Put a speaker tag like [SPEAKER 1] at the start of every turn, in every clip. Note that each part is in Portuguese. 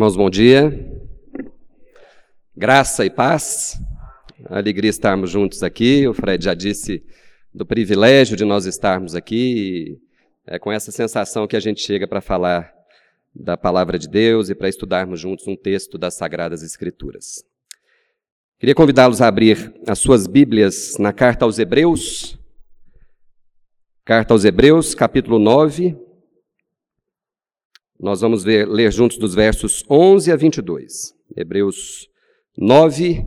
[SPEAKER 1] Irmãos, bom dia. Graça e paz. Alegria estarmos juntos aqui. O Fred já disse do privilégio de nós estarmos aqui. É com essa sensação que a gente chega para falar da palavra de Deus e para estudarmos juntos um texto das Sagradas Escrituras. Queria convidá-los a abrir as suas Bíblias na carta aos Hebreus. Carta aos Hebreus, capítulo 9. Nós vamos ver, ler juntos dos versos 11 a 22. Hebreus 9,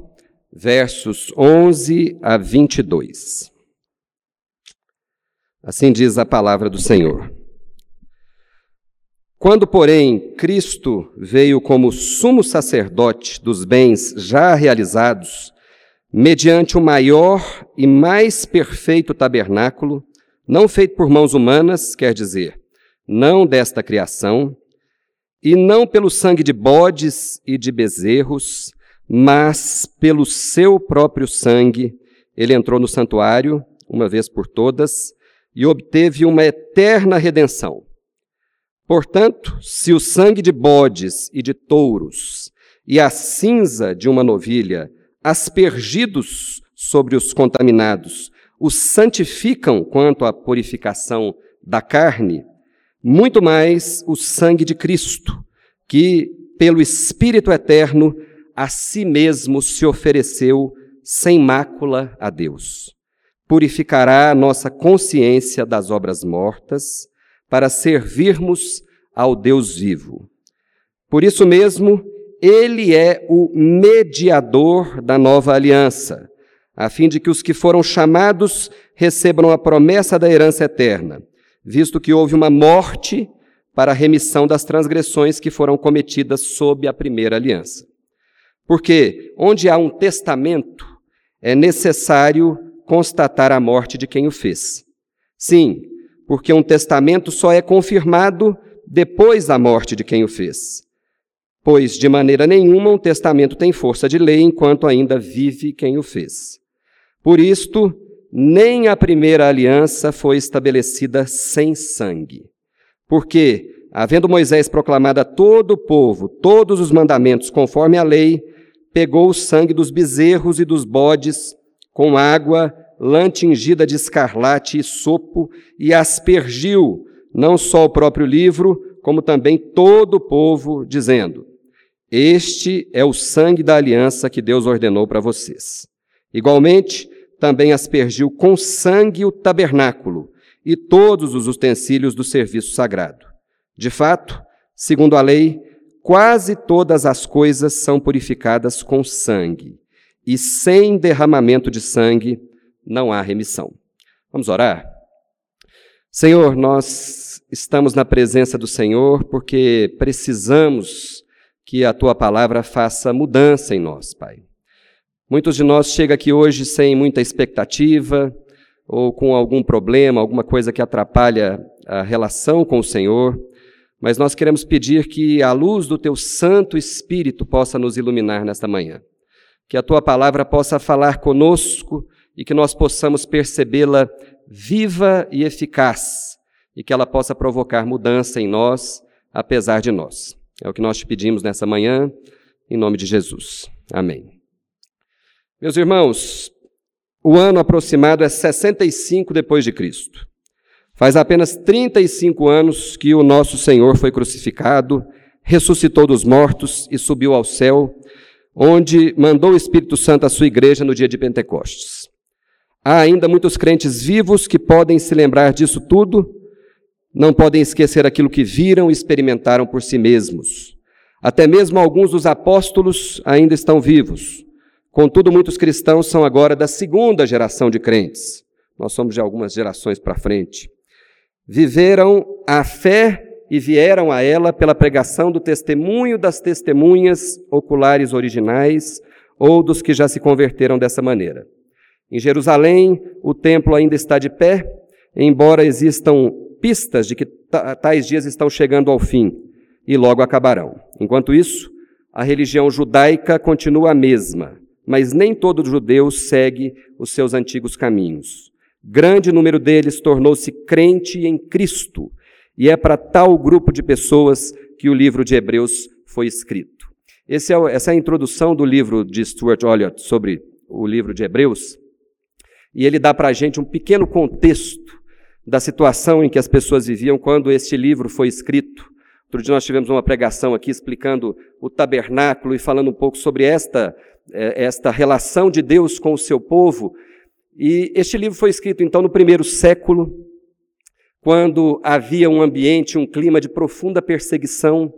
[SPEAKER 1] versos 11 a 22. Assim diz a palavra do Senhor. Quando, porém, Cristo veio como sumo sacerdote dos bens já realizados, mediante o maior e mais perfeito tabernáculo, não feito por mãos humanas, quer dizer, não desta criação, e não pelo sangue de bodes e de bezerros, mas pelo seu próprio sangue, ele entrou no santuário, uma vez por todas, e obteve uma eterna redenção. Portanto, se o sangue de bodes e de touros e a cinza de uma novilha, aspergidos sobre os contaminados, os santificam quanto à purificação da carne, muito mais o sangue de Cristo, que, pelo Espírito eterno, a si mesmo se ofereceu sem mácula a Deus. Purificará a nossa consciência das obras mortas, para servirmos ao Deus vivo. Por isso mesmo, ele é o mediador da nova aliança, a fim de que os que foram chamados recebam a promessa da herança eterna visto que houve uma morte para a remissão das transgressões que foram cometidas sob a primeira aliança. Porque onde há um testamento, é necessário constatar a morte de quem o fez. Sim, porque um testamento só é confirmado depois da morte de quem o fez. Pois, de maneira nenhuma, um testamento tem força de lei enquanto ainda vive quem o fez. Por isto, nem a primeira aliança foi estabelecida sem sangue. Porque, havendo Moisés proclamado a todo o povo todos os mandamentos conforme a lei, pegou o sangue dos bezerros e dos bodes com água, lã tingida de escarlate e sopo, e aspergiu não só o próprio livro, como também todo o povo, dizendo: Este é o sangue da aliança que Deus ordenou para vocês. Igualmente, também aspergiu com sangue o tabernáculo e todos os utensílios do serviço sagrado. De fato, segundo a lei, quase todas as coisas são purificadas com sangue, e sem derramamento de sangue não há remissão. Vamos orar? Senhor, nós estamos na presença do Senhor porque precisamos que a tua palavra faça mudança em nós, Pai. Muitos de nós chegam aqui hoje sem muita expectativa, ou com algum problema, alguma coisa que atrapalha a relação com o Senhor, mas nós queremos pedir que a luz do Teu Santo Espírito possa nos iluminar nesta manhã. Que a Tua palavra possa falar conosco e que nós possamos percebê-la viva e eficaz, e que ela possa provocar mudança em nós, apesar de nós. É o que nós te pedimos nessa manhã, em nome de Jesus. Amém. Meus irmãos, o ano aproximado é 65 depois de Cristo. Faz apenas 35 anos que o nosso Senhor foi crucificado, ressuscitou dos mortos e subiu ao céu, onde mandou o Espírito Santo à sua igreja no dia de Pentecostes. Há ainda muitos crentes vivos que podem se lembrar disso tudo, não podem esquecer aquilo que viram e experimentaram por si mesmos. Até mesmo alguns dos apóstolos ainda estão vivos. Contudo, muitos cristãos são agora da segunda geração de crentes. Nós somos de algumas gerações para frente. Viveram a fé e vieram a ela pela pregação do testemunho das testemunhas oculares originais ou dos que já se converteram dessa maneira. Em Jerusalém, o templo ainda está de pé, embora existam pistas de que tais dias estão chegando ao fim e logo acabarão. Enquanto isso, a religião judaica continua a mesma, mas nem todo judeu segue os seus antigos caminhos. Grande número deles tornou-se crente em Cristo, e é para tal grupo de pessoas que o livro de Hebreus foi escrito. É, essa é a introdução do livro de Stuart Olliott sobre o livro de Hebreus, e ele dá para a gente um pequeno contexto da situação em que as pessoas viviam quando este livro foi escrito. Outro dia nós tivemos uma pregação aqui explicando o tabernáculo e falando um pouco sobre esta, esta relação de Deus com o seu povo. E este livro foi escrito então no primeiro século, quando havia um ambiente, um clima de profunda perseguição.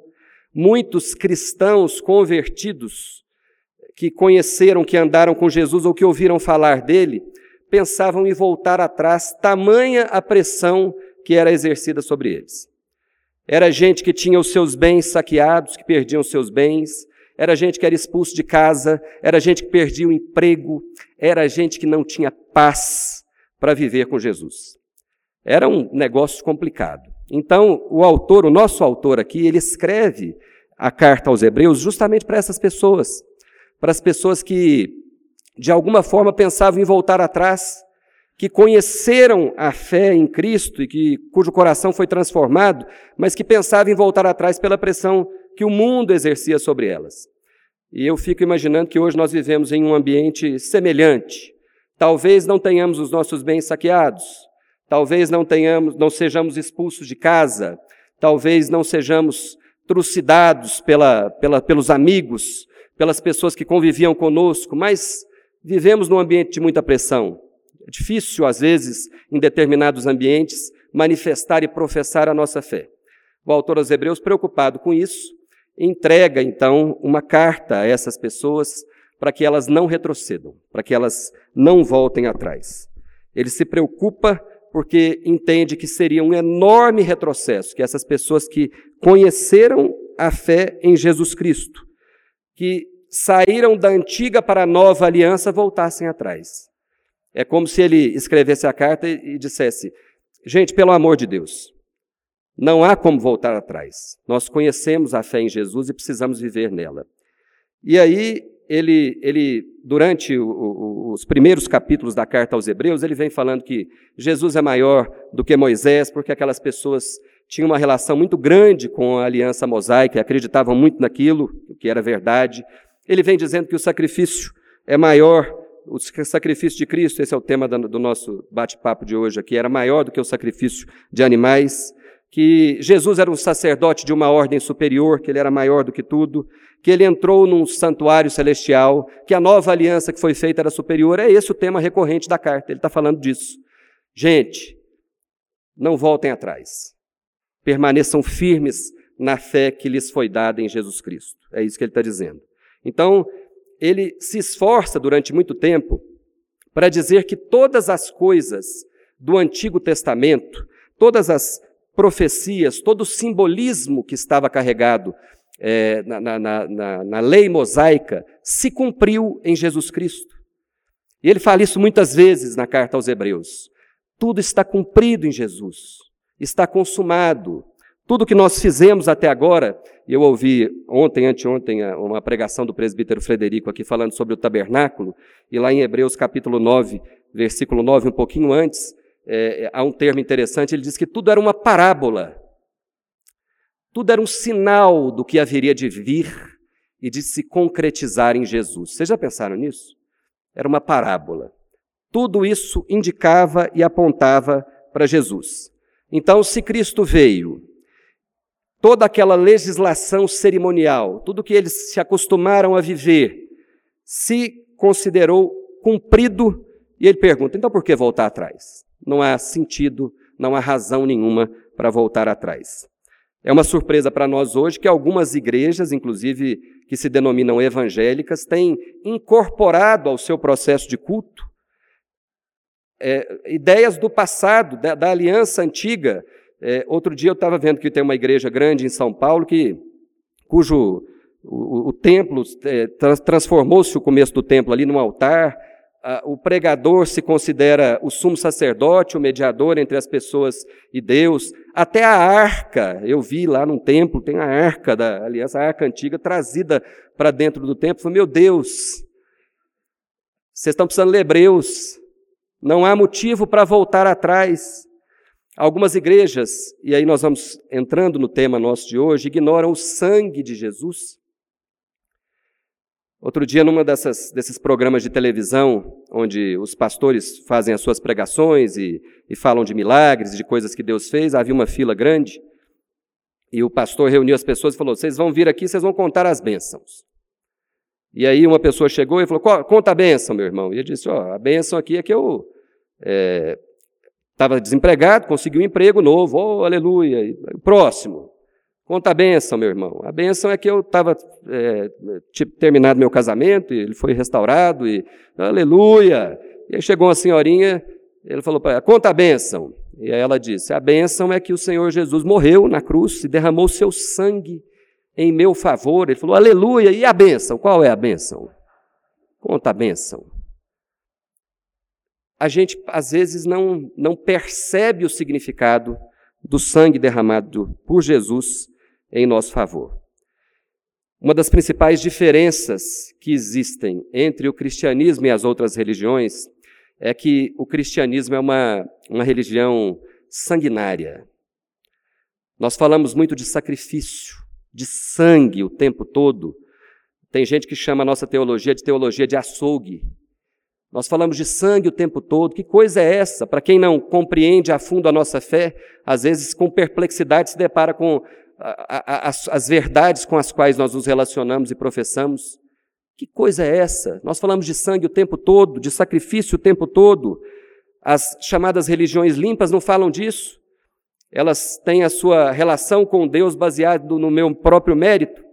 [SPEAKER 1] Muitos cristãos convertidos que conheceram, que andaram com Jesus ou que ouviram falar dele, pensavam em voltar atrás, tamanha a pressão que era exercida sobre eles. Era gente que tinha os seus bens saqueados, que perdiam os seus bens, era gente que era expulso de casa, era gente que perdia o emprego, era gente que não tinha paz para viver com Jesus. Era um negócio complicado. Então, o autor, o nosso autor aqui, ele escreve a carta aos Hebreus justamente para essas pessoas, para as pessoas que de alguma forma pensavam em voltar atrás, que conheceram a fé em Cristo e que, cujo coração foi transformado, mas que pensavam em voltar atrás pela pressão que o mundo exercia sobre elas. E eu fico imaginando que hoje nós vivemos em um ambiente semelhante. Talvez não tenhamos os nossos bens saqueados, talvez não tenhamos, não sejamos expulsos de casa, talvez não sejamos trucidados pela, pela, pelos amigos, pelas pessoas que conviviam conosco, mas Vivemos num ambiente de muita pressão. É difícil, às vezes, em determinados ambientes, manifestar e professar a nossa fé. O autor aos Hebreus, preocupado com isso, entrega então uma carta a essas pessoas para que elas não retrocedam, para que elas não voltem atrás. Ele se preocupa porque entende que seria um enorme retrocesso que essas pessoas que conheceram a fé em Jesus Cristo, que saíram da antiga para a nova aliança voltassem atrás. É como se ele escrevesse a carta e dissesse: gente, pelo amor de Deus, não há como voltar atrás. Nós conhecemos a fé em Jesus e precisamos viver nela. E aí, ele, ele durante o, o, os primeiros capítulos da carta aos Hebreus, ele vem falando que Jesus é maior do que Moisés, porque aquelas pessoas tinham uma relação muito grande com a aliança mosaica, acreditavam muito naquilo, que era verdade, ele vem dizendo que o sacrifício é maior, o sacrifício de Cristo, esse é o tema do nosso bate-papo de hoje aqui, era maior do que o sacrifício de animais, que Jesus era um sacerdote de uma ordem superior, que ele era maior do que tudo, que ele entrou num santuário celestial, que a nova aliança que foi feita era superior. É esse o tema recorrente da carta, ele está falando disso. Gente, não voltem atrás. Permaneçam firmes na fé que lhes foi dada em Jesus Cristo. É isso que ele está dizendo. Então, ele se esforça durante muito tempo para dizer que todas as coisas do Antigo Testamento, todas as profecias, todo o simbolismo que estava carregado é, na, na, na, na lei mosaica, se cumpriu em Jesus Cristo. E ele fala isso muitas vezes na carta aos Hebreus. Tudo está cumprido em Jesus, está consumado, tudo que nós fizemos até agora, eu ouvi ontem, anteontem, uma pregação do presbítero Frederico aqui falando sobre o tabernáculo, e lá em Hebreus capítulo 9, versículo 9, um pouquinho antes, é, há um termo interessante, ele diz que tudo era uma parábola, tudo era um sinal do que haveria de vir e de se concretizar em Jesus. Vocês já pensaram nisso? Era uma parábola. Tudo isso indicava e apontava para Jesus. Então, se Cristo veio toda aquela legislação cerimonial, tudo que eles se acostumaram a viver, se considerou cumprido, e ele pergunta: então por que voltar atrás? Não há sentido, não há razão nenhuma para voltar atrás. É uma surpresa para nós hoje que algumas igrejas, inclusive que se denominam evangélicas, têm incorporado ao seu processo de culto é, ideias do passado, da, da aliança antiga, é, outro dia eu estava vendo que tem uma igreja grande em São Paulo que, cujo o, o templo é, transformou-se o começo do templo ali num altar. O pregador se considera o sumo sacerdote, o mediador entre as pessoas e Deus. Até a arca, eu vi lá num templo, tem a arca da aliança, a arca antiga, trazida para dentro do templo. Falei, meu Deus, vocês estão precisando ler Hebreus. Não há motivo para voltar atrás. Algumas igrejas, e aí nós vamos entrando no tema nosso de hoje, ignoram o sangue de Jesus. Outro dia, numa dessas, desses programas de televisão, onde os pastores fazem as suas pregações e, e falam de milagres, de coisas que Deus fez, havia uma fila grande, e o pastor reuniu as pessoas e falou: Vocês vão vir aqui, vocês vão contar as bênçãos. E aí uma pessoa chegou e falou: Conta a bênção, meu irmão. E ele disse: Ó, oh, a bênção aqui é que eu é, Estava desempregado, conseguiu um emprego novo, oh, aleluia. Próximo. Conta a benção, meu irmão. A benção é que eu estava é, terminado meu casamento, e ele foi restaurado, e aleluia. E aí chegou uma senhorinha, ele falou para ela, conta a benção. E aí ela disse, a benção é que o Senhor Jesus morreu na cruz e derramou seu sangue em meu favor. Ele falou, aleluia. E a benção? Qual é a benção? Conta a benção a gente às vezes não, não percebe o significado do sangue derramado por Jesus em nosso favor. Uma das principais diferenças que existem entre o cristianismo e as outras religiões é que o cristianismo é uma, uma religião sanguinária. Nós falamos muito de sacrifício, de sangue o tempo todo. Tem gente que chama a nossa teologia de teologia de açougue, nós falamos de sangue o tempo todo. Que coisa é essa? Para quem não compreende a fundo a nossa fé, às vezes com perplexidade se depara com as, as verdades com as quais nós nos relacionamos e professamos. Que coisa é essa? Nós falamos de sangue o tempo todo, de sacrifício o tempo todo. As chamadas religiões limpas não falam disso. Elas têm a sua relação com Deus baseado no meu próprio mérito.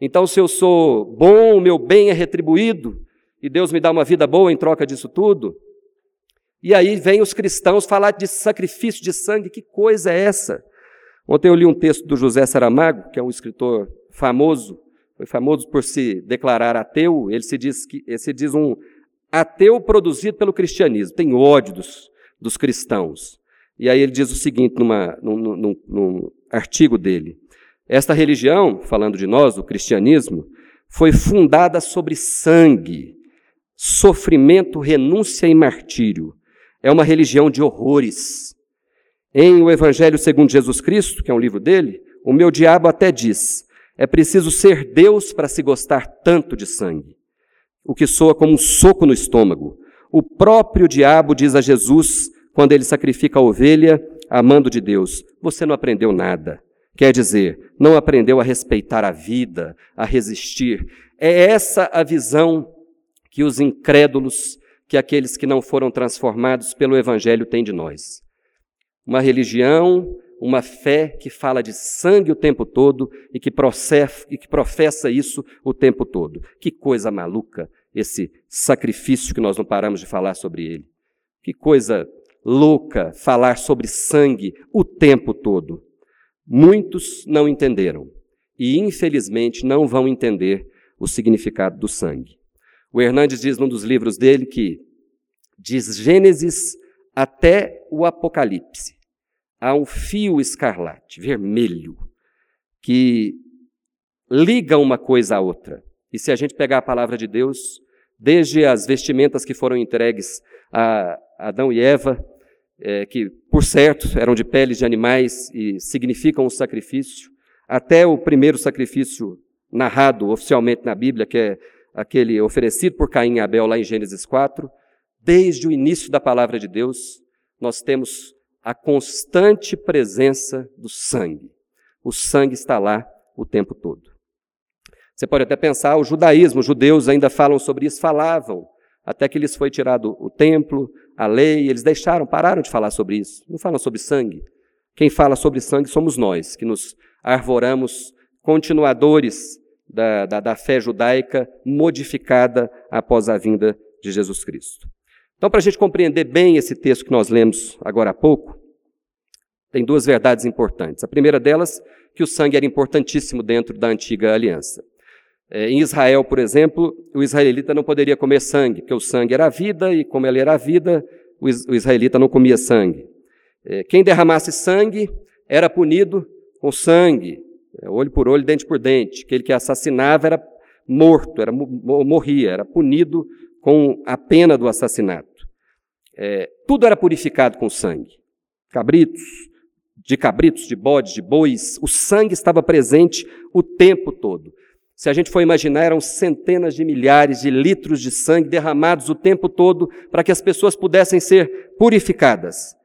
[SPEAKER 1] Então, se eu sou bom, o meu bem é retribuído e Deus me dá uma vida boa em troca disso tudo. E aí vem os cristãos falar de sacrifício de sangue, que coisa é essa? Ontem eu li um texto do José Saramago, que é um escritor famoso, foi famoso por se declarar ateu, ele se diz, que, ele se diz um ateu produzido pelo cristianismo, tem ódio dos, dos cristãos. E aí ele diz o seguinte numa, num, num, num artigo dele: Esta religião, falando de nós, o cristianismo, foi fundada sobre sangue, sofrimento, renúncia e martírio. É uma religião de horrores. Em O Evangelho segundo Jesus Cristo, que é um livro dele, o meu diabo até diz: é preciso ser Deus para se gostar tanto de sangue. O que soa como um soco no estômago. O próprio diabo diz a Jesus, quando ele sacrifica a ovelha, amando de Deus: Você não aprendeu nada. Quer dizer, não aprendeu a respeitar a vida, a resistir. É essa a visão que os incrédulos, que aqueles que não foram transformados pelo Evangelho têm de nós. Uma religião, uma fé que fala de sangue o tempo todo e que, processa, e que professa isso o tempo todo. Que coisa maluca esse sacrifício que nós não paramos de falar sobre ele. Que coisa louca falar sobre sangue o tempo todo. Muitos não entenderam e, infelizmente, não vão entender o significado do sangue. O Hernandes diz num dos livros dele que, de Gênesis até o Apocalipse, há um fio escarlate, vermelho, que liga uma coisa à outra. E se a gente pegar a palavra de Deus, desde as vestimentas que foram entregues a Adão e Eva, é, que, por certo, eram de peles de animais e significam o sacrifício, até o primeiro sacrifício narrado oficialmente na Bíblia, que é aquele oferecido por Caim e Abel lá em Gênesis 4, desde o início da palavra de Deus, nós temos a constante presença do sangue. O sangue está lá o tempo todo. Você pode até pensar, o judaísmo, os judeus ainda falam sobre isso, falavam, até que lhes foi tirado o templo, a lei, eles deixaram, pararam de falar sobre isso. Não falam sobre sangue. Quem fala sobre sangue somos nós, que nos arvoramos continuadores da, da, da fé judaica modificada após a vinda de Jesus Cristo. Então, para a gente compreender bem esse texto que nós lemos agora há pouco, tem duas verdades importantes. A primeira delas, que o sangue era importantíssimo dentro da antiga aliança. É, em Israel, por exemplo, o israelita não poderia comer sangue, porque o sangue era a vida, e como ele era a vida, o, o israelita não comia sangue. É, quem derramasse sangue era punido com sangue. É, olho por olho, dente por dente. Aquele que assassinava era morto, era, morria, era punido com a pena do assassinato. É, tudo era purificado com sangue. cabritos, de cabritos, de bodes, de bois, o sangue estava presente o tempo todo. Se a gente for imaginar, eram centenas de milhares de litros de sangue derramados o tempo todo para que as pessoas pudessem ser purificadas.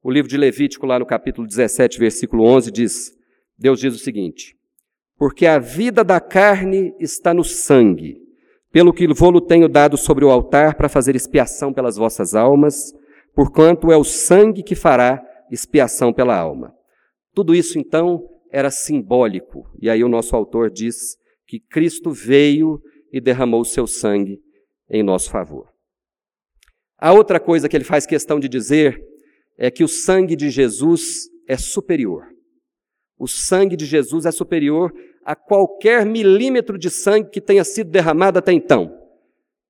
[SPEAKER 1] O livro de Levítico, lá no capítulo 17, versículo 11, diz: Deus diz o seguinte: Porque a vida da carne está no sangue, pelo que vou-lo tenho dado sobre o altar para fazer expiação pelas vossas almas, porquanto é o sangue que fará expiação pela alma. Tudo isso, então, era simbólico, e aí o nosso autor diz que Cristo veio e derramou o seu sangue em nosso favor. A outra coisa que ele faz questão de dizer é que o sangue de Jesus é superior. O sangue de Jesus é superior a qualquer milímetro de sangue que tenha sido derramado até então.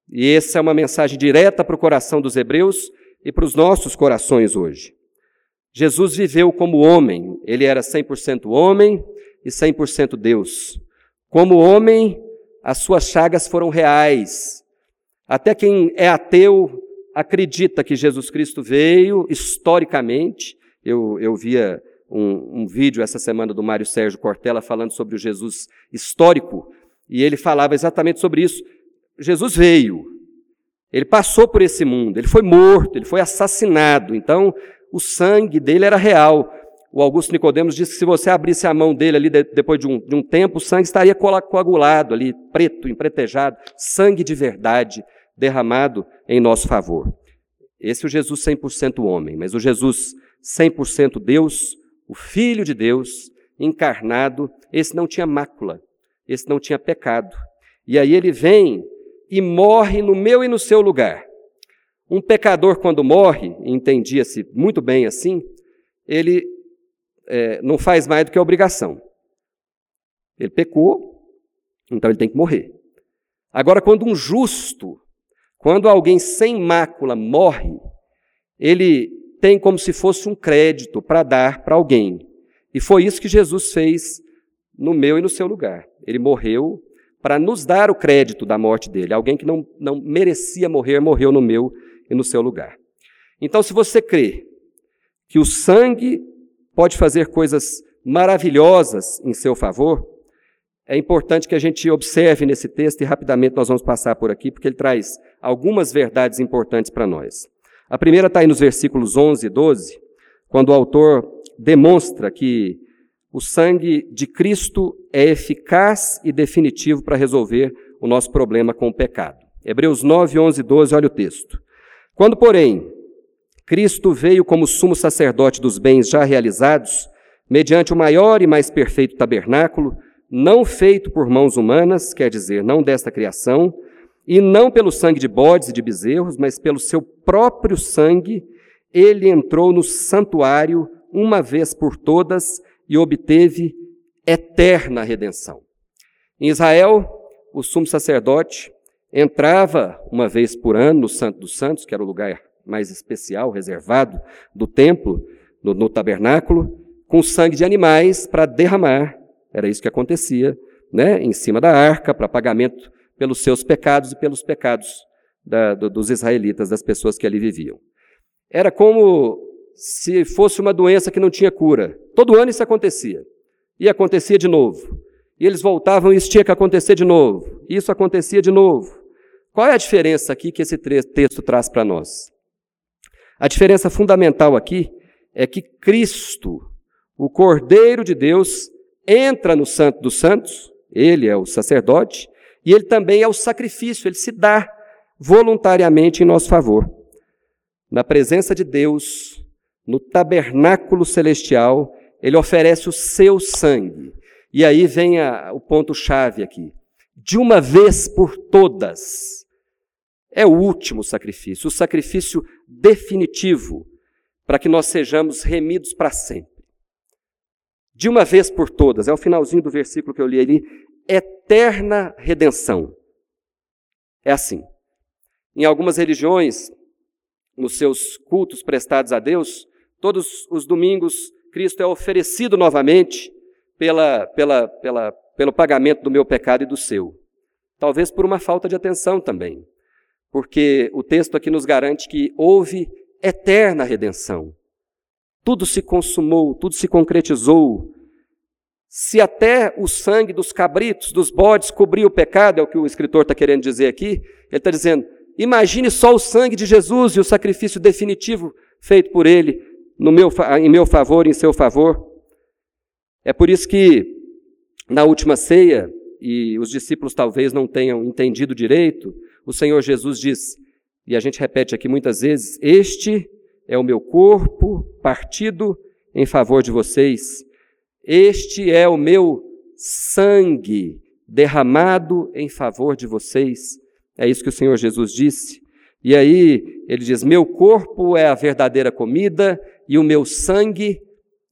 [SPEAKER 1] E essa é uma mensagem direta para o coração dos hebreus e para os nossos corações hoje. Jesus viveu como homem, ele era 100% homem e 100% Deus. Como homem, as suas chagas foram reais. Até quem é ateu acredita que Jesus Cristo veio historicamente. Eu, eu via um, um vídeo essa semana do Mário Sérgio Cortella falando sobre o Jesus histórico, e ele falava exatamente sobre isso. Jesus veio, ele passou por esse mundo, ele foi morto, ele foi assassinado, então o sangue dele era real. O Augusto Nicodemos disse que se você abrisse a mão dele ali de, depois de um, de um tempo, o sangue estaria coagulado ali, preto, empretejado, sangue de verdade derramado em nosso favor. Esse é o Jesus 100% homem, mas o Jesus 100% Deus, o Filho de Deus, encarnado, esse não tinha mácula, esse não tinha pecado. E aí ele vem e morre no meu e no seu lugar. Um pecador, quando morre, entendia-se muito bem assim, ele é, não faz mais do que a obrigação. Ele pecou, então ele tem que morrer. Agora, quando um justo, quando alguém sem mácula morre, ele tem como se fosse um crédito para dar para alguém. E foi isso que Jesus fez no meu e no seu lugar. Ele morreu para nos dar o crédito da morte dele. Alguém que não, não merecia morrer, morreu no meu e no seu lugar. Então, se você crê que o sangue pode fazer coisas maravilhosas em seu favor, é importante que a gente observe nesse texto e rapidamente nós vamos passar por aqui, porque ele traz algumas verdades importantes para nós. A primeira está aí nos versículos 11 e 12, quando o autor demonstra que o sangue de Cristo é eficaz e definitivo para resolver o nosso problema com o pecado. Hebreus 9, 11 e 12, olha o texto. Quando, porém, Cristo veio como sumo sacerdote dos bens já realizados, mediante o maior e mais perfeito tabernáculo, não feito por mãos humanas, quer dizer, não desta criação, e não pelo sangue de bodes e de bezerros, mas pelo seu próprio sangue, ele entrou no santuário uma vez por todas e obteve eterna redenção. Em Israel, o sumo sacerdote entrava uma vez por ano no Santo dos Santos, que era o lugar mais especial, reservado do templo, no, no tabernáculo, com sangue de animais para derramar. Era isso que acontecia, né? Em cima da arca, para pagamento pelos seus pecados e pelos pecados da, do, dos israelitas, das pessoas que ali viviam. Era como se fosse uma doença que não tinha cura. Todo ano isso acontecia. E acontecia de novo. E eles voltavam e isso tinha que acontecer de novo. E isso acontecia de novo. Qual é a diferença aqui que esse texto traz para nós? A diferença fundamental aqui é que Cristo, o Cordeiro de Deus, entra no Santo dos Santos, ele é o sacerdote, e ele também é o sacrifício, ele se dá voluntariamente em nosso favor. Na presença de Deus, no tabernáculo celestial, ele oferece o seu sangue. E aí vem a, o ponto-chave aqui. De uma vez por todas, é o último sacrifício, o sacrifício definitivo para que nós sejamos remidos para sempre. De uma vez por todas, é o finalzinho do versículo que eu li ali, eterna redenção. É assim. Em algumas religiões, nos seus cultos prestados a Deus, todos os domingos Cristo é oferecido novamente pela, pela, pela, pelo pagamento do meu pecado e do seu. Talvez por uma falta de atenção também porque o texto aqui nos garante que houve eterna redenção. tudo se consumou, tudo se concretizou. Se até o sangue dos cabritos, dos bodes, cobriu o pecado, é o que o escritor está querendo dizer aqui, ele está dizendo: imagine só o sangue de Jesus e o sacrifício definitivo feito por ele no meu, em meu favor, em seu favor. É por isso que, na última ceia, e os discípulos talvez não tenham entendido direito, o Senhor Jesus diz, e a gente repete aqui muitas vezes: Este é o meu corpo partido em favor de vocês. Este é o meu sangue derramado em favor de vocês. É isso que o Senhor Jesus disse. E aí ele diz: Meu corpo é a verdadeira comida e o meu sangue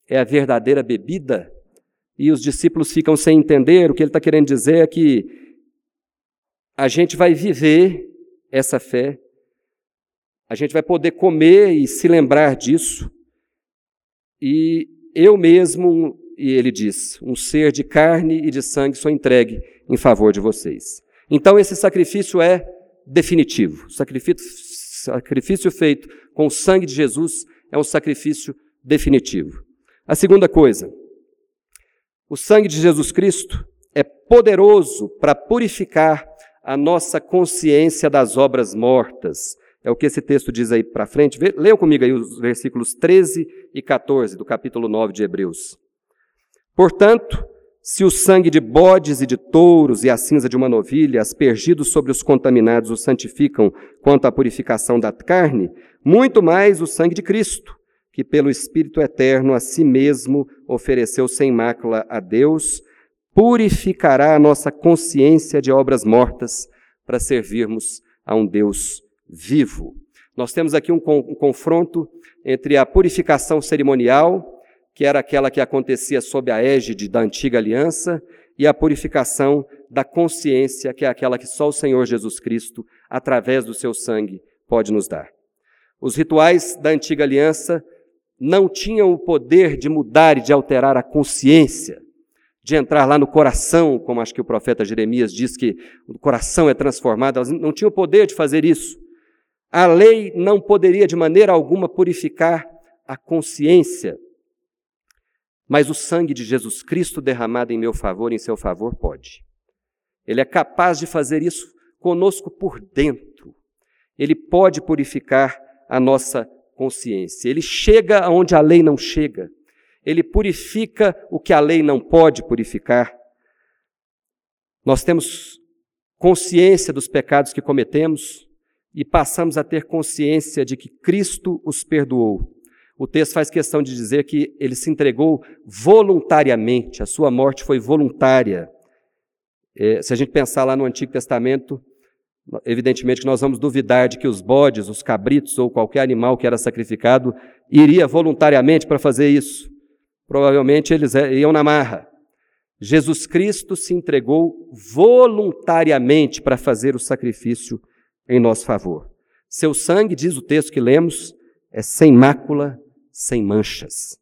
[SPEAKER 1] é a verdadeira bebida. E os discípulos ficam sem entender. O que ele está querendo dizer é que a gente vai viver essa fé, a gente vai poder comer e se lembrar disso. E eu mesmo, e ele diz, um ser de carne e de sangue sou entregue em favor de vocês. Então esse sacrifício é definitivo. O sacrifício, sacrifício feito com o sangue de Jesus é um sacrifício definitivo. A segunda coisa, o sangue de Jesus Cristo é poderoso para purificar a nossa consciência das obras mortas. É o que esse texto diz aí para frente. Leiam comigo aí os versículos 13 e 14 do capítulo 9 de Hebreus. Portanto, se o sangue de bodes e de touros e a cinza de uma novilha, aspergidos sobre os contaminados, os santificam quanto à purificação da carne, muito mais o sangue de Cristo, que pelo Espírito eterno a si mesmo ofereceu sem mácula a Deus, purificará a nossa consciência de obras mortas para servirmos a um Deus vivo. Nós temos aqui um, um confronto entre a purificação cerimonial que era aquela que acontecia sob a égide da antiga aliança, e a purificação da consciência, que é aquela que só o Senhor Jesus Cristo, através do seu sangue, pode nos dar. Os rituais da antiga aliança não tinham o poder de mudar e de alterar a consciência, de entrar lá no coração, como acho que o profeta Jeremias diz que o coração é transformado, elas não tinham o poder de fazer isso. A lei não poderia de maneira alguma purificar a consciência. Mas o sangue de Jesus Cristo derramado em meu favor, em seu favor, pode. Ele é capaz de fazer isso conosco por dentro. Ele pode purificar a nossa consciência. Ele chega aonde a lei não chega. Ele purifica o que a lei não pode purificar. Nós temos consciência dos pecados que cometemos e passamos a ter consciência de que Cristo os perdoou o texto faz questão de dizer que ele se entregou voluntariamente, a sua morte foi voluntária. É, se a gente pensar lá no Antigo Testamento, evidentemente que nós vamos duvidar de que os bodes, os cabritos ou qualquer animal que era sacrificado iria voluntariamente para fazer isso. Provavelmente eles é, iam na marra. Jesus Cristo se entregou voluntariamente para fazer o sacrifício em nosso favor. Seu sangue, diz o texto que lemos, é sem mácula sem manchas.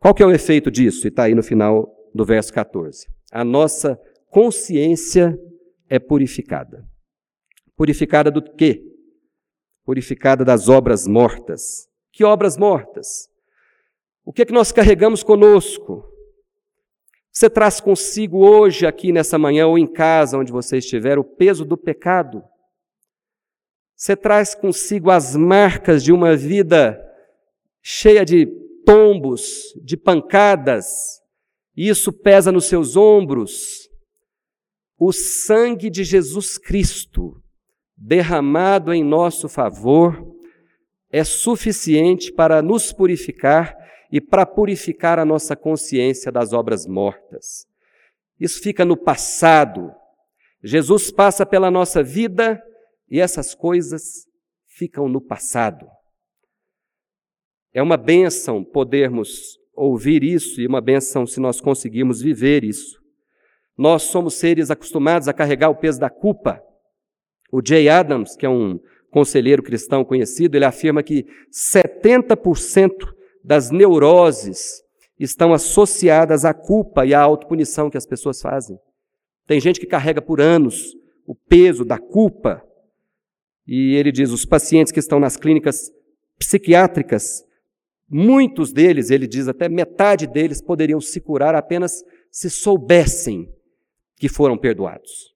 [SPEAKER 1] Qual que é o efeito disso? E está aí no final do verso 14. A nossa consciência é purificada. Purificada do quê? Purificada das obras mortas. Que obras mortas? O que é que nós carregamos conosco? Você traz consigo hoje, aqui nessa manhã, ou em casa, onde você estiver, o peso do pecado. Você traz consigo as marcas de uma vida cheia de tombos, de pancadas, e isso pesa nos seus ombros. O sangue de Jesus Cristo, derramado em nosso favor, é suficiente para nos purificar e para purificar a nossa consciência das obras mortas. Isso fica no passado. Jesus passa pela nossa vida e essas coisas ficam no passado. É uma benção podermos ouvir isso e uma benção se nós conseguirmos viver isso. Nós somos seres acostumados a carregar o peso da culpa. O Jay Adams, que é um conselheiro cristão conhecido, ele afirma que 70% das neuroses estão associadas à culpa e à autopunição que as pessoas fazem. Tem gente que carrega por anos o peso da culpa. E ele diz: os pacientes que estão nas clínicas psiquiátricas Muitos deles, ele diz até metade deles, poderiam se curar apenas se soubessem que foram perdoados.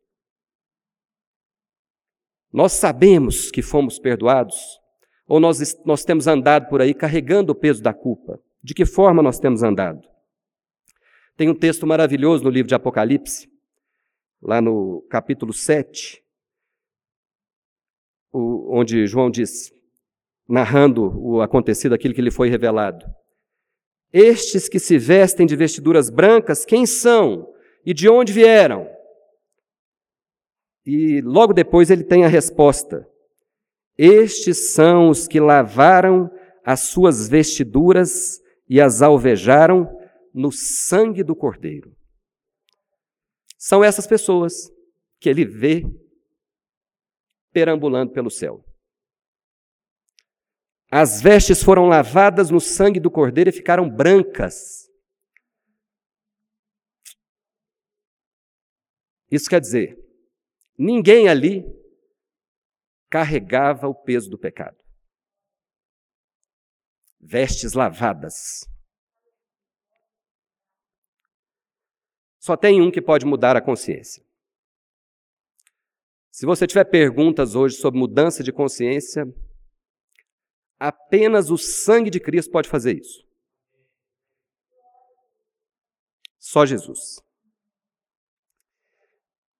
[SPEAKER 1] Nós sabemos que fomos perdoados? Ou nós, nós temos andado por aí carregando o peso da culpa? De que forma nós temos andado? Tem um texto maravilhoso no livro de Apocalipse, lá no capítulo 7, onde João diz: narrando o acontecido, aquilo que lhe foi revelado. Estes que se vestem de vestiduras brancas, quem são e de onde vieram? E logo depois ele tem a resposta: Estes são os que lavaram as suas vestiduras e as alvejaram no sangue do Cordeiro. São essas pessoas que ele vê perambulando pelo céu. As vestes foram lavadas no sangue do cordeiro e ficaram brancas. Isso quer dizer, ninguém ali carregava o peso do pecado. Vestes lavadas. Só tem um que pode mudar a consciência. Se você tiver perguntas hoje sobre mudança de consciência, Apenas o sangue de Cristo pode fazer isso. Só Jesus.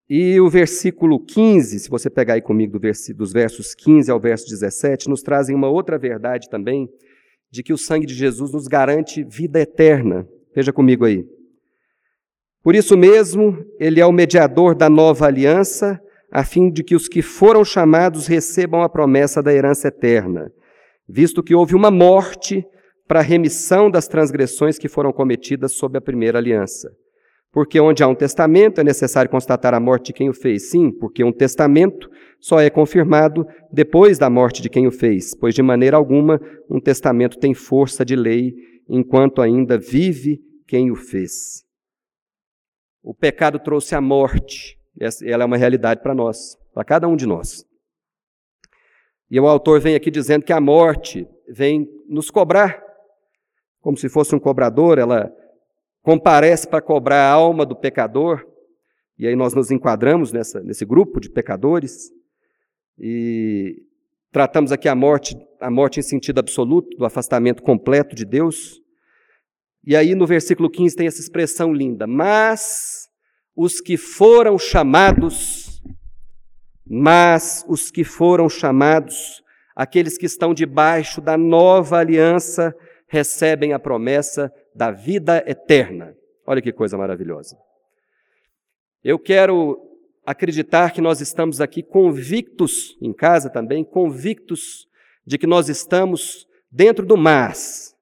[SPEAKER 1] E o versículo 15, se você pegar aí comigo do dos versos 15 ao verso 17, nos trazem uma outra verdade também, de que o sangue de Jesus nos garante vida eterna. Veja comigo aí. Por isso mesmo, ele é o mediador da nova aliança, a fim de que os que foram chamados recebam a promessa da herança eterna visto que houve uma morte para a remissão das transgressões que foram cometidas sob a primeira aliança. Porque onde há um testamento é necessário constatar a morte de quem o fez. Sim, porque um testamento só é confirmado depois da morte de quem o fez, pois de maneira alguma um testamento tem força de lei enquanto ainda vive quem o fez. O pecado trouxe a morte, ela é uma realidade para nós, para cada um de nós. E o autor vem aqui dizendo que a morte vem nos cobrar, como se fosse um cobrador, ela comparece para cobrar a alma do pecador, e aí nós nos enquadramos nessa, nesse grupo de pecadores, e tratamos aqui a morte, a morte em sentido absoluto, do afastamento completo de Deus. E aí no versículo 15 tem essa expressão linda: Mas os que foram chamados mas os que foram chamados, aqueles que estão debaixo da nova aliança, recebem a promessa da vida eterna. Olha que coisa maravilhosa. Eu quero acreditar que nós estamos aqui convictos, em casa também, convictos de que nós estamos dentro do mas.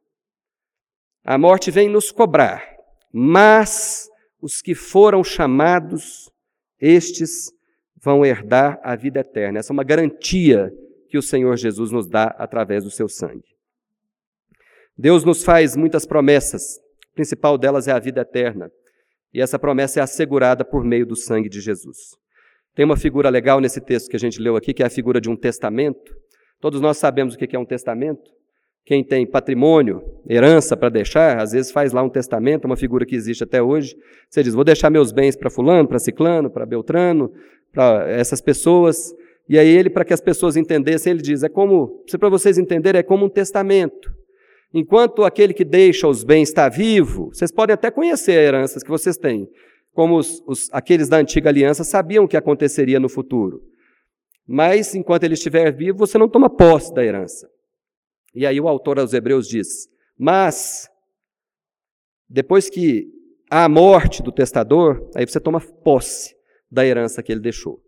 [SPEAKER 1] A morte vem nos cobrar, mas os que foram chamados, estes vão herdar a vida eterna. Essa é uma garantia que o Senhor Jesus nos dá através do seu sangue. Deus nos faz muitas promessas, a principal delas é a vida eterna, e essa promessa é assegurada por meio do sangue de Jesus. Tem uma figura legal nesse texto que a gente leu aqui, que é a figura de um testamento. Todos nós sabemos o que é um testamento. Quem tem patrimônio, herança para deixar, às vezes faz lá um testamento, uma figura que existe até hoje. Você diz: vou deixar meus bens para Fulano, para Ciclano, para Beltrano, para essas pessoas. E aí ele, para que as pessoas entendessem, ele diz: é como, para vocês entenderem, é como um testamento. Enquanto aquele que deixa os bens está vivo, vocês podem até conhecer as heranças que vocês têm, como os, os, aqueles da antiga aliança sabiam o que aconteceria no futuro. Mas enquanto ele estiver vivo, você não toma posse da herança. E aí o autor aos Hebreus diz: Mas, depois que há a morte do testador, aí você toma posse da herança que ele deixou.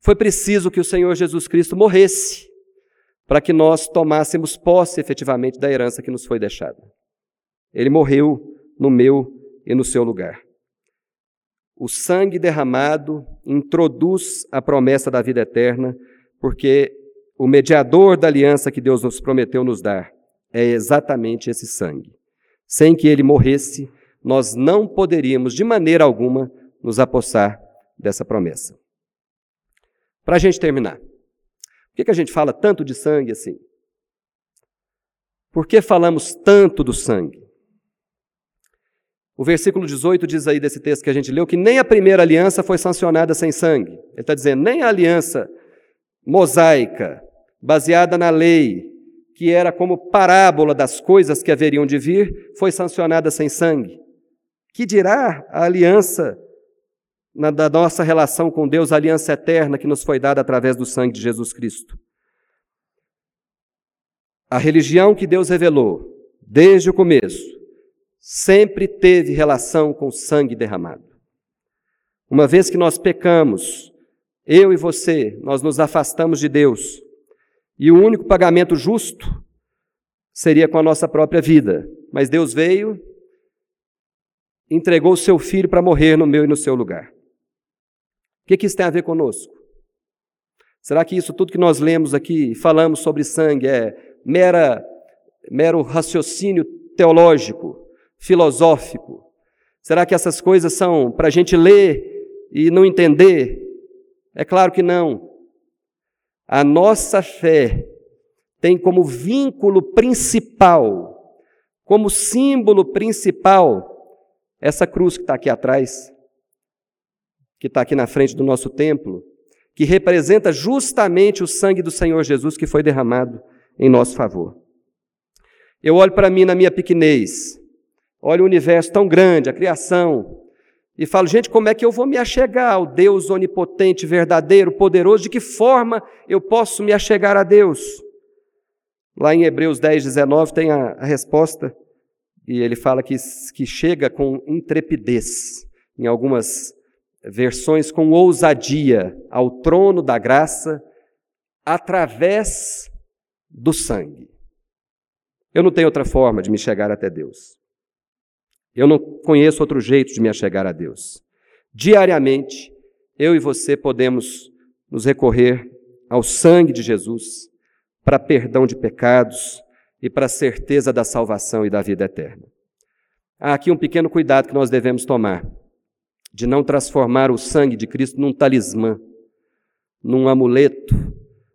[SPEAKER 1] Foi preciso que o Senhor Jesus Cristo morresse para que nós tomássemos posse efetivamente da herança que nos foi deixada. Ele morreu no meu e no seu lugar. O sangue derramado introduz a promessa da vida eterna, porque o mediador da aliança que Deus nos prometeu nos dar é exatamente esse sangue. Sem que ele morresse, nós não poderíamos de maneira alguma nos apossar dessa promessa. Para a gente terminar, por que, que a gente fala tanto de sangue assim? Por que falamos tanto do sangue? O versículo 18 diz aí desse texto que a gente leu que nem a primeira aliança foi sancionada sem sangue. Ele está dizendo, nem a aliança mosaica, baseada na lei, que era como parábola das coisas que haveriam de vir, foi sancionada sem sangue. Que dirá a aliança na, da nossa relação com Deus, a aliança eterna que nos foi dada através do sangue de Jesus Cristo? A religião que Deus revelou desde o começo sempre teve relação com sangue derramado. Uma vez que nós pecamos, eu e você, nós nos afastamos de Deus, e o único pagamento justo seria com a nossa própria vida. Mas Deus veio, entregou o seu filho para morrer no meu e no seu lugar. O que, que isso tem a ver conosco? Será que isso tudo que nós lemos aqui, falamos sobre sangue, é mera, mero raciocínio teológico? filosófico? Será que essas coisas são para a gente ler e não entender? É claro que não. A nossa fé tem como vínculo principal, como símbolo principal, essa cruz que está aqui atrás, que está aqui na frente do nosso templo, que representa justamente o sangue do Senhor Jesus que foi derramado em nosso favor. Eu olho para mim na minha pequenez, olho o universo tão grande, a criação, e falo, gente, como é que eu vou me achegar ao Deus onipotente, verdadeiro, poderoso? De que forma eu posso me achegar a Deus? Lá em Hebreus 10, 19 tem a, a resposta, e ele fala que, que chega com intrepidez, em algumas versões com ousadia ao trono da graça, através do sangue. Eu não tenho outra forma de me chegar até Deus. Eu não conheço outro jeito de me achegar a Deus. Diariamente, eu e você podemos nos recorrer ao sangue de Jesus para perdão de pecados e para certeza da salvação e da vida eterna. Há aqui um pequeno cuidado que nós devemos tomar, de não transformar o sangue de Cristo num talismã, num amuleto,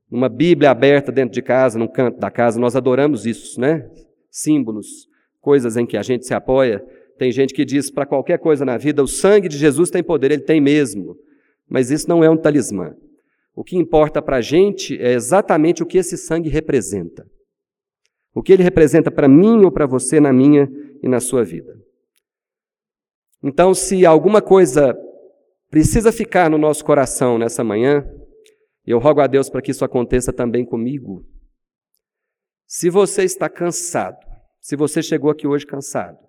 [SPEAKER 1] numa Bíblia aberta dentro de casa, num canto da casa. Nós adoramos isso, né? Símbolos, coisas em que a gente se apoia tem gente que diz para qualquer coisa na vida: o sangue de Jesus tem poder, ele tem mesmo. Mas isso não é um talismã. O que importa para a gente é exatamente o que esse sangue representa. O que ele representa para mim ou para você, na minha e na sua vida. Então, se alguma coisa precisa ficar no nosso coração nessa manhã, eu rogo a Deus para que isso aconteça também comigo. Se você está cansado, se você chegou aqui hoje cansado,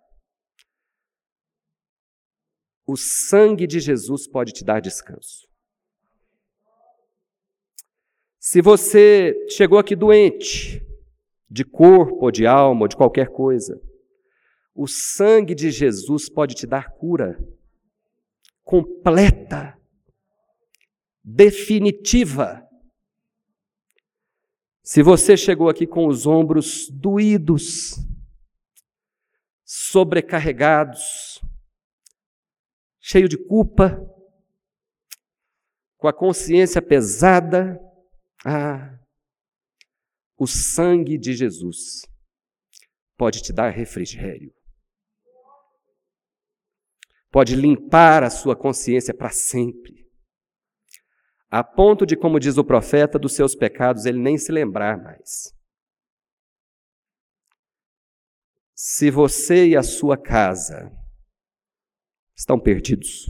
[SPEAKER 1] o sangue de Jesus pode te dar descanso. Se você chegou aqui doente, de corpo, ou de alma, ou de qualquer coisa, o sangue de Jesus pode te dar cura completa, definitiva. Se você chegou aqui com os ombros doídos, sobrecarregados, cheio de culpa, com a consciência pesada. Ah, o sangue de Jesus pode te dar refrigério. Pode limpar a sua consciência para sempre. A ponto de, como diz o profeta, dos seus pecados ele nem se lembrar mais. Se você e a sua casa estão perdidos.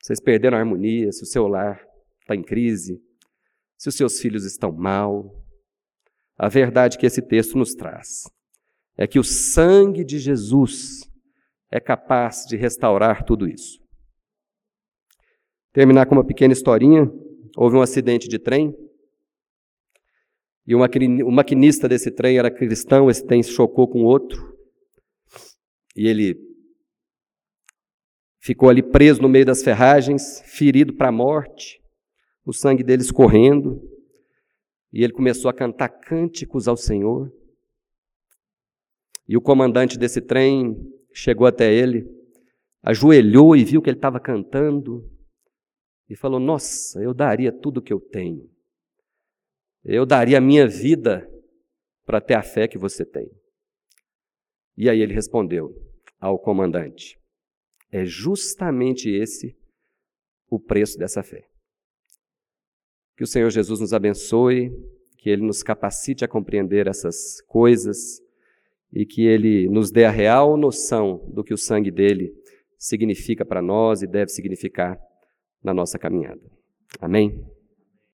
[SPEAKER 1] Vocês perderam a harmonia, se o seu lar está em crise, se os seus filhos estão mal. A verdade que esse texto nos traz é que o sangue de Jesus é capaz de restaurar tudo isso. Terminar com uma pequena historinha. Houve um acidente de trem e o maquinista desse trem era cristão, esse trem se chocou com outro e ele ficou ali preso no meio das ferragens, ferido para a morte, o sangue dele escorrendo, e ele começou a cantar cânticos ao Senhor. E o comandante desse trem chegou até ele, ajoelhou e viu que ele estava cantando, e falou: Nossa, eu daria tudo o que eu tenho, eu daria a minha vida para ter a fé que você tem? E aí ele respondeu ao comandante: É justamente esse o preço dessa fé. Que o Senhor Jesus nos abençoe, que Ele nos capacite a compreender essas coisas e que Ele nos dê a real noção do que o sangue dele significa para nós e deve significar na nossa caminhada. Amém?